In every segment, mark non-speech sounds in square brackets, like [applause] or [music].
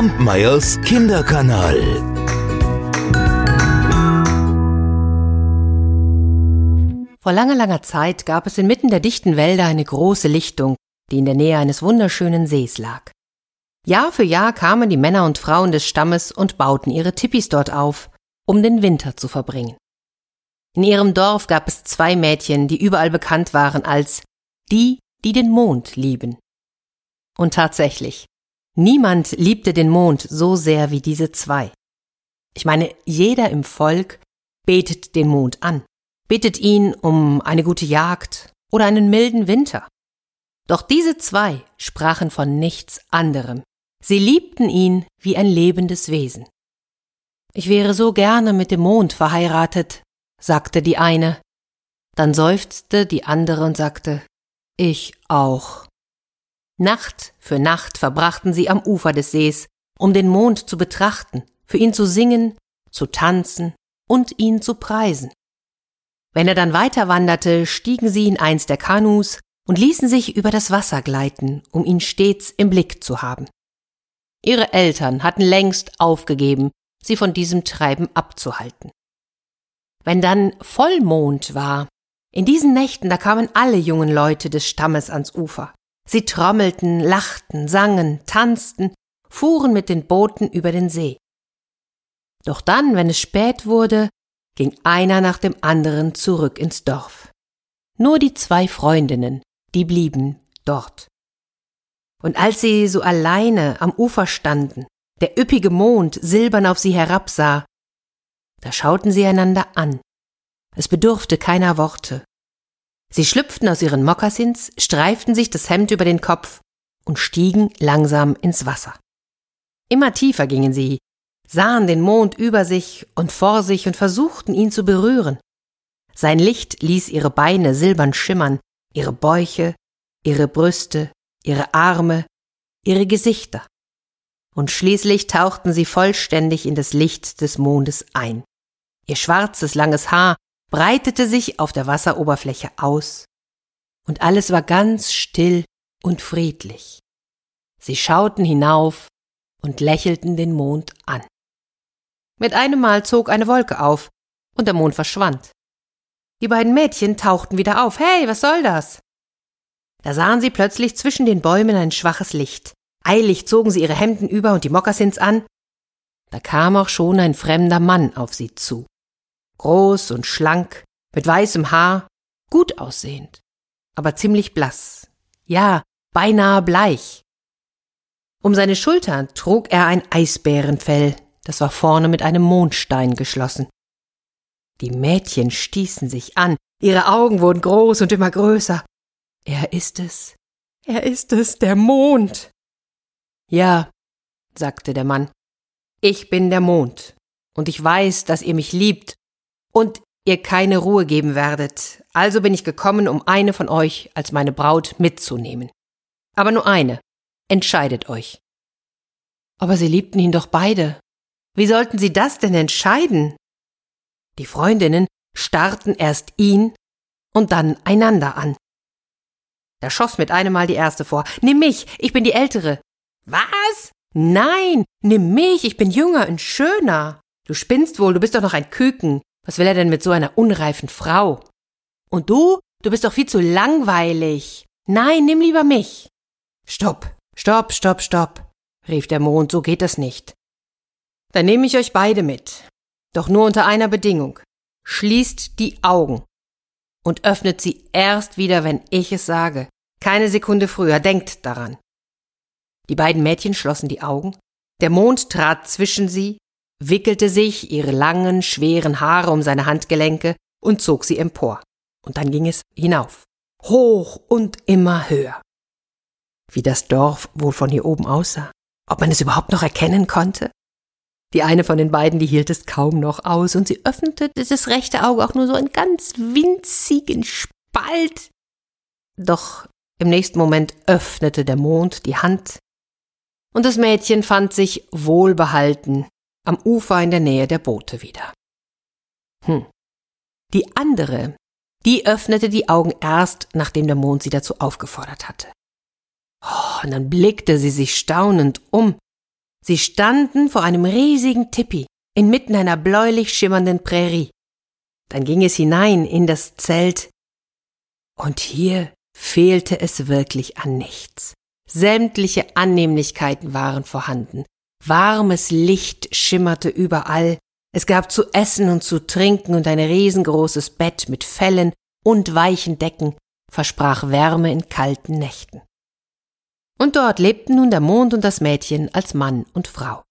Kampmeyers Kinderkanal. Vor langer, langer Zeit gab es inmitten der dichten Wälder eine große Lichtung, die in der Nähe eines wunderschönen Sees lag. Jahr für Jahr kamen die Männer und Frauen des Stammes und bauten ihre Tippis dort auf, um den Winter zu verbringen. In ihrem Dorf gab es zwei Mädchen, die überall bekannt waren als die, die den Mond lieben. Und tatsächlich, niemand liebte den Mond so sehr wie diese zwei. Ich meine, jeder im Volk betet den Mond an, bittet ihn um eine gute Jagd oder einen milden Winter. Doch diese zwei sprachen von nichts anderem. Sie liebten ihn wie ein lebendes Wesen. Ich wäre so gerne mit dem Mond verheiratet, sagte die eine. Dann seufzte die andere und sagte, ich auch. Nacht für Nacht verbrachten sie am Ufer des Sees, um den Mond zu betrachten, für ihn zu singen, zu tanzen und ihn zu preisen. Wenn er dann weiter wanderte, stiegen sie in eins der Kanus und ließen sich über das Wasser gleiten, um ihn stets im Blick zu haben. Ihre Eltern hatten längst aufgegeben, sie von diesem Treiben abzuhalten. Wenn dann Vollmond war, in diesen Nächten, da kamen alle jungen Leute des Stammes ans Ufer. Sie trommelten, lachten, sangen, tanzten, fuhren mit den Booten über den See. Doch dann, wenn es spät wurde, ging einer nach dem anderen zurück ins Dorf. Nur die zwei Freundinnen, die blieben dort. Und als sie so alleine am Ufer standen, der üppige Mond silbern auf sie herabsah, da schauten sie einander an. Es bedurfte keiner Worte. Sie schlüpften aus ihren Mokassins, streiften sich das Hemd über den Kopf und stiegen langsam ins Wasser. Immer tiefer gingen sie, sahen den Mond über sich und vor sich und versuchten ihn zu berühren. Sein Licht ließ ihre Beine silbern schimmern, ihre Bäuche, ihre Brüste, ihre Arme, ihre Gesichter. Und schließlich tauchten sie vollständig in das Licht des Mondes ein. Ihr schwarzes, langes Haar breitete sich auf der Wasseroberfläche aus, und alles war ganz still und friedlich. Sie schauten hinauf und lächelten den Mond an. Mit einem Mal zog eine Wolke auf, und der Mond verschwand. Die beiden Mädchen tauchten wieder auf. Hey, was soll das? Da sahen sie plötzlich zwischen den Bäumen ein schwaches Licht. Eilig zogen sie ihre Hemden über und die Mokassins an. Da kam auch schon ein fremder Mann auf sie zu. Groß und schlank, mit weißem Haar, gut aussehend, aber ziemlich blass. Ja, beinahe bleich. Um seine Schultern trug er ein Eisbärenfell, das war vorne mit einem Mondstein geschlossen. Die Mädchen stießen sich an, ihre Augen wurden groß und immer größer. Er ist es, er ist es, der Mond. Ja, sagte der Mann, ich bin der Mond, und ich weiß, dass ihr mich liebt und ihr keine Ruhe geben werdet, also bin ich gekommen, um eine von euch als meine Braut mitzunehmen. Aber nur eine. Entscheidet euch. Aber sie liebten ihn doch beide. Wie sollten sie das denn entscheiden? Die Freundinnen starrten erst ihn und dann einander an. Da schoss mit einem Mal die erste vor. Nimm mich, ich bin die Ältere. Was? Nein, nimm mich, ich bin jünger und schöner. Du spinnst wohl, du bist doch noch ein Küken. Was will er denn mit so einer unreifen Frau? Und du? Du bist doch viel zu langweilig. Nein, nimm lieber mich. Stopp, stopp, stopp, stopp, rief der Mond, so geht das nicht. Dann nehme ich euch beide mit. Doch nur unter einer Bedingung. Schließt die Augen und öffnet sie erst wieder, wenn ich es sage. Keine Sekunde früher, denkt daran. Die beiden Mädchen schlossen die Augen, der Mond trat zwischen sie, wickelte sich ihre langen, schweren Haare um seine Handgelenke und zog sie empor. Und dann ging es hinauf, hoch und immer höher. Wie das Dorf wohl von hier oben aussah, ob man es überhaupt noch erkennen konnte? Die eine von den beiden, die hielt es kaum noch aus, und sie öffnete das rechte Auge auch nur so einen ganz winzigen Spalt. Doch im nächsten Moment öffnete der Mond die Hand, und das Mädchen fand sich wohlbehalten am Ufer in der Nähe der Boote wieder. Hm. Die andere, die öffnete die Augen erst, nachdem der Mond sie dazu aufgefordert hatte. Oh, und dann blickte sie sich staunend um Sie standen vor einem riesigen Tipi inmitten einer bläulich schimmernden Prärie. Dann ging es hinein in das Zelt, und hier fehlte es wirklich an nichts. Sämtliche Annehmlichkeiten waren vorhanden. Warmes Licht schimmerte überall, es gab zu essen und zu trinken und ein riesengroßes Bett mit Fellen und weichen Decken versprach Wärme in kalten Nächten. Und dort lebten nun der Mond und das Mädchen als Mann und Frau.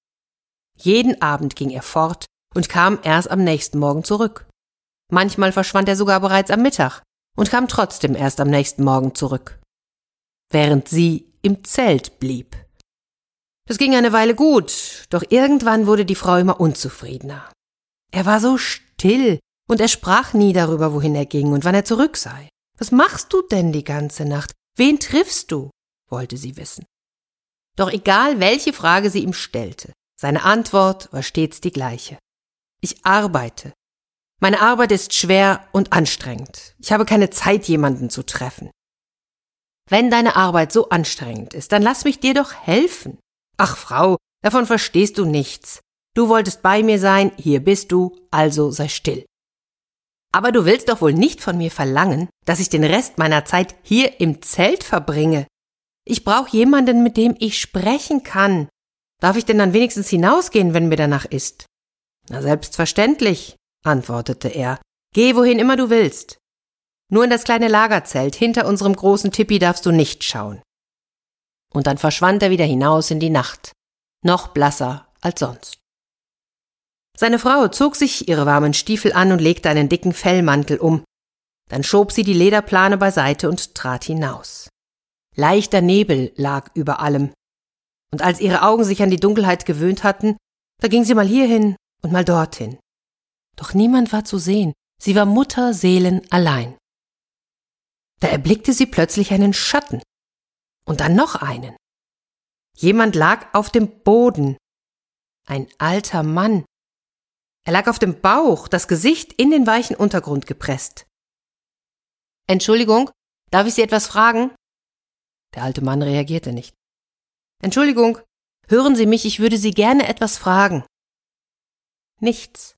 Jeden Abend ging er fort und kam erst am nächsten Morgen zurück. Manchmal verschwand er sogar bereits am Mittag und kam trotzdem erst am nächsten Morgen zurück. Während sie im Zelt blieb. Das ging eine Weile gut, doch irgendwann wurde die Frau immer unzufriedener. Er war so still und er sprach nie darüber, wohin er ging und wann er zurück sei. Was machst du denn die ganze Nacht? Wen triffst du? wollte sie wissen. Doch egal, welche Frage sie ihm stellte, seine Antwort war stets die gleiche. Ich arbeite. Meine Arbeit ist schwer und anstrengend. Ich habe keine Zeit, jemanden zu treffen. Wenn deine Arbeit so anstrengend ist, dann lass mich dir doch helfen. Ach, Frau, davon verstehst du nichts. Du wolltest bei mir sein, hier bist du, also sei still. Aber du willst doch wohl nicht von mir verlangen, dass ich den Rest meiner Zeit hier im Zelt verbringe. Ich brauche jemanden, mit dem ich sprechen kann. Darf ich denn dann wenigstens hinausgehen, wenn mir danach ist? Na selbstverständlich, antwortete er. Geh wohin immer du willst. Nur in das kleine Lagerzelt hinter unserem großen Tippi darfst du nicht schauen und dann verschwand er wieder hinaus in die Nacht, noch blasser als sonst. Seine Frau zog sich ihre warmen Stiefel an und legte einen dicken Fellmantel um. Dann schob sie die Lederplane beiseite und trat hinaus. Leichter Nebel lag über allem. Und als ihre Augen sich an die Dunkelheit gewöhnt hatten, da ging sie mal hierhin und mal dorthin. Doch niemand war zu sehen, sie war Mutterseelen allein. Da erblickte sie plötzlich einen Schatten, und dann noch einen. Jemand lag auf dem Boden. Ein alter Mann. Er lag auf dem Bauch, das Gesicht in den weichen Untergrund gepresst. Entschuldigung, darf ich Sie etwas fragen? Der alte Mann reagierte nicht. Entschuldigung, hören Sie mich, ich würde Sie gerne etwas fragen. Nichts.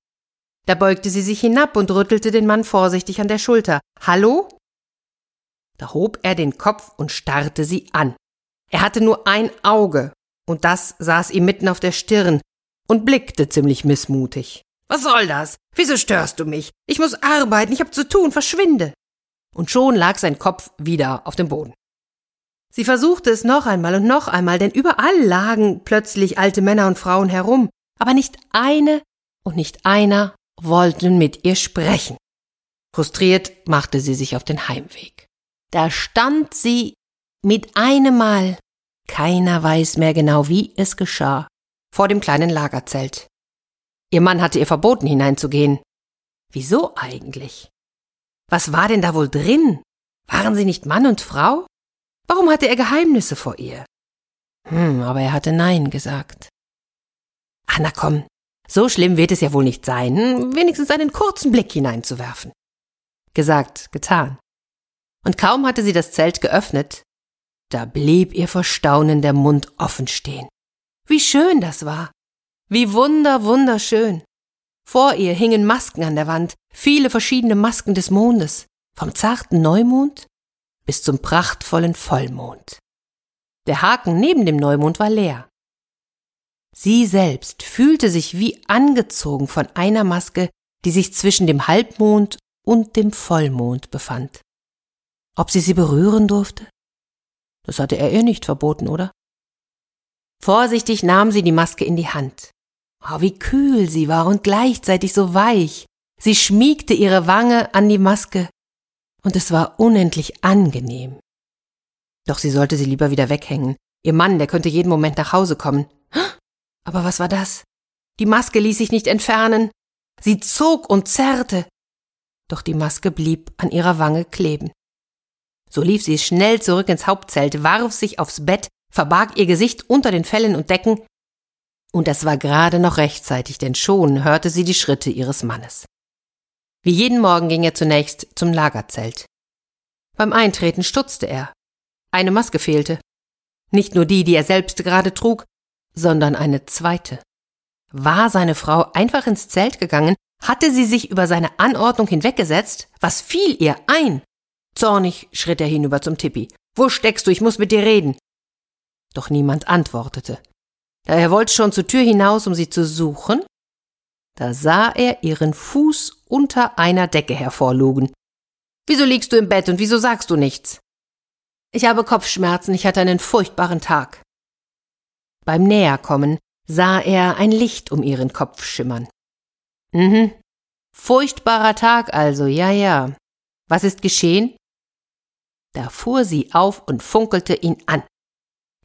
Da beugte sie sich hinab und rüttelte den Mann vorsichtig an der Schulter. Hallo? Da hob er den Kopf und starrte sie an. Er hatte nur ein Auge, und das saß ihm mitten auf der Stirn und blickte ziemlich missmutig. Was soll das? Wieso störst du mich? Ich muss arbeiten, ich hab zu tun, verschwinde. Und schon lag sein Kopf wieder auf dem Boden. Sie versuchte es noch einmal und noch einmal, denn überall lagen plötzlich alte Männer und Frauen herum, aber nicht eine und nicht einer wollten mit ihr sprechen. Frustriert machte sie sich auf den Heimweg. Da stand sie mit einem Mal, keiner weiß mehr genau, wie es geschah, vor dem kleinen Lagerzelt. Ihr Mann hatte ihr verboten, hineinzugehen. Wieso eigentlich? Was war denn da wohl drin? Waren sie nicht Mann und Frau? Warum hatte er Geheimnisse vor ihr? Hm, aber er hatte Nein gesagt. Ach, na komm, so schlimm wird es ja wohl nicht sein, wenigstens einen kurzen Blick hineinzuwerfen. Gesagt, getan und kaum hatte sie das Zelt geöffnet, da blieb ihr vor Staunen der Mund offen stehen. Wie schön das war. Wie wunder, wunderschön. Vor ihr hingen Masken an der Wand, viele verschiedene Masken des Mondes, vom zarten Neumond bis zum prachtvollen Vollmond. Der Haken neben dem Neumond war leer. Sie selbst fühlte sich wie angezogen von einer Maske, die sich zwischen dem Halbmond und dem Vollmond befand. Ob sie sie berühren durfte? Das hatte er ihr nicht verboten, oder? Vorsichtig nahm sie die Maske in die Hand. Oh, wie kühl sie war und gleichzeitig so weich. Sie schmiegte ihre Wange an die Maske, und es war unendlich angenehm. Doch sie sollte sie lieber wieder weghängen. Ihr Mann, der könnte jeden Moment nach Hause kommen. [gasps] Aber was war das? Die Maske ließ sich nicht entfernen. Sie zog und zerrte. Doch die Maske blieb an ihrer Wange kleben. So lief sie schnell zurück ins Hauptzelt, warf sich aufs Bett, verbarg ihr Gesicht unter den Fellen und Decken, und es war gerade noch rechtzeitig, denn schon hörte sie die Schritte ihres Mannes. Wie jeden Morgen ging er zunächst zum Lagerzelt. Beim Eintreten stutzte er. Eine Maske fehlte. Nicht nur die, die er selbst gerade trug, sondern eine zweite. War seine Frau einfach ins Zelt gegangen, hatte sie sich über seine Anordnung hinweggesetzt? Was fiel ihr ein? Zornig schritt er hinüber zum Tippi. Wo steckst du? Ich muss mit dir reden. Doch niemand antwortete. Da er wollte schon zur Tür hinaus, um sie zu suchen, da sah er ihren Fuß unter einer Decke hervorlugen. Wieso liegst du im Bett und wieso sagst du nichts? Ich habe Kopfschmerzen, ich hatte einen furchtbaren Tag. Beim Näherkommen sah er ein Licht um ihren Kopf schimmern. Mhm. Furchtbarer Tag also, ja, ja. Was ist geschehen? Da fuhr sie auf und funkelte ihn an.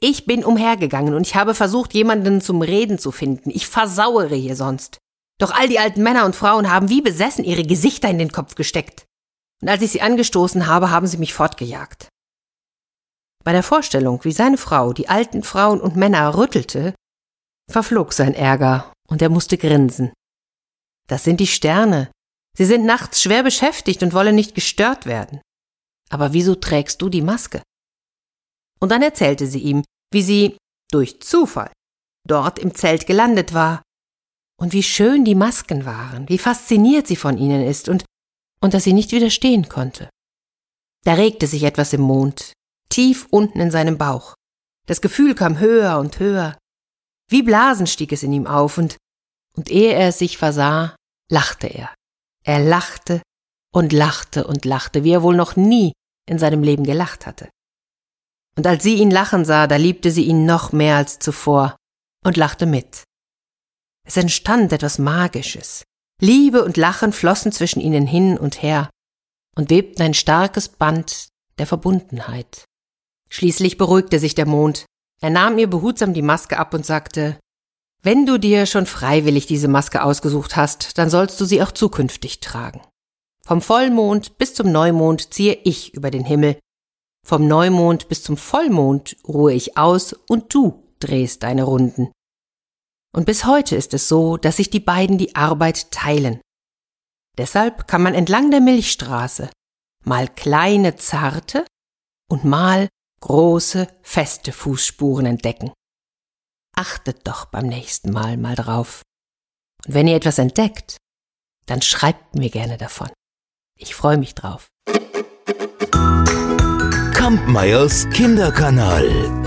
Ich bin umhergegangen und ich habe versucht, jemanden zum Reden zu finden. Ich versauere hier sonst. Doch all die alten Männer und Frauen haben wie besessen ihre Gesichter in den Kopf gesteckt. Und als ich sie angestoßen habe, haben sie mich fortgejagt. Bei der Vorstellung, wie seine Frau die alten Frauen und Männer rüttelte, verflog sein Ärger und er musste grinsen. Das sind die Sterne. Sie sind nachts schwer beschäftigt und wollen nicht gestört werden. Aber wieso trägst du die Maske? Und dann erzählte sie ihm, wie sie durch Zufall dort im Zelt gelandet war und wie schön die Masken waren, wie fasziniert sie von ihnen ist und, und dass sie nicht widerstehen konnte. Da regte sich etwas im Mond, tief unten in seinem Bauch. Das Gefühl kam höher und höher. Wie Blasen stieg es in ihm auf und, und ehe er es sich versah, lachte er. Er lachte und lachte und lachte, wie er wohl noch nie in seinem Leben gelacht hatte. Und als sie ihn lachen sah, da liebte sie ihn noch mehr als zuvor und lachte mit. Es entstand etwas Magisches. Liebe und Lachen flossen zwischen ihnen hin und her und webten ein starkes Band der Verbundenheit. Schließlich beruhigte sich der Mond. Er nahm ihr behutsam die Maske ab und sagte, wenn du dir schon freiwillig diese Maske ausgesucht hast, dann sollst du sie auch zukünftig tragen. Vom Vollmond bis zum Neumond ziehe ich über den Himmel. Vom Neumond bis zum Vollmond ruhe ich aus und du drehst deine Runden. Und bis heute ist es so, dass sich die beiden die Arbeit teilen. Deshalb kann man entlang der Milchstraße mal kleine, zarte und mal große, feste Fußspuren entdecken. Achtet doch beim nächsten Mal mal drauf. Und wenn ihr etwas entdeckt, dann schreibt mir gerne davon. Ich freue mich drauf. Kampmeyers Kinderkanal.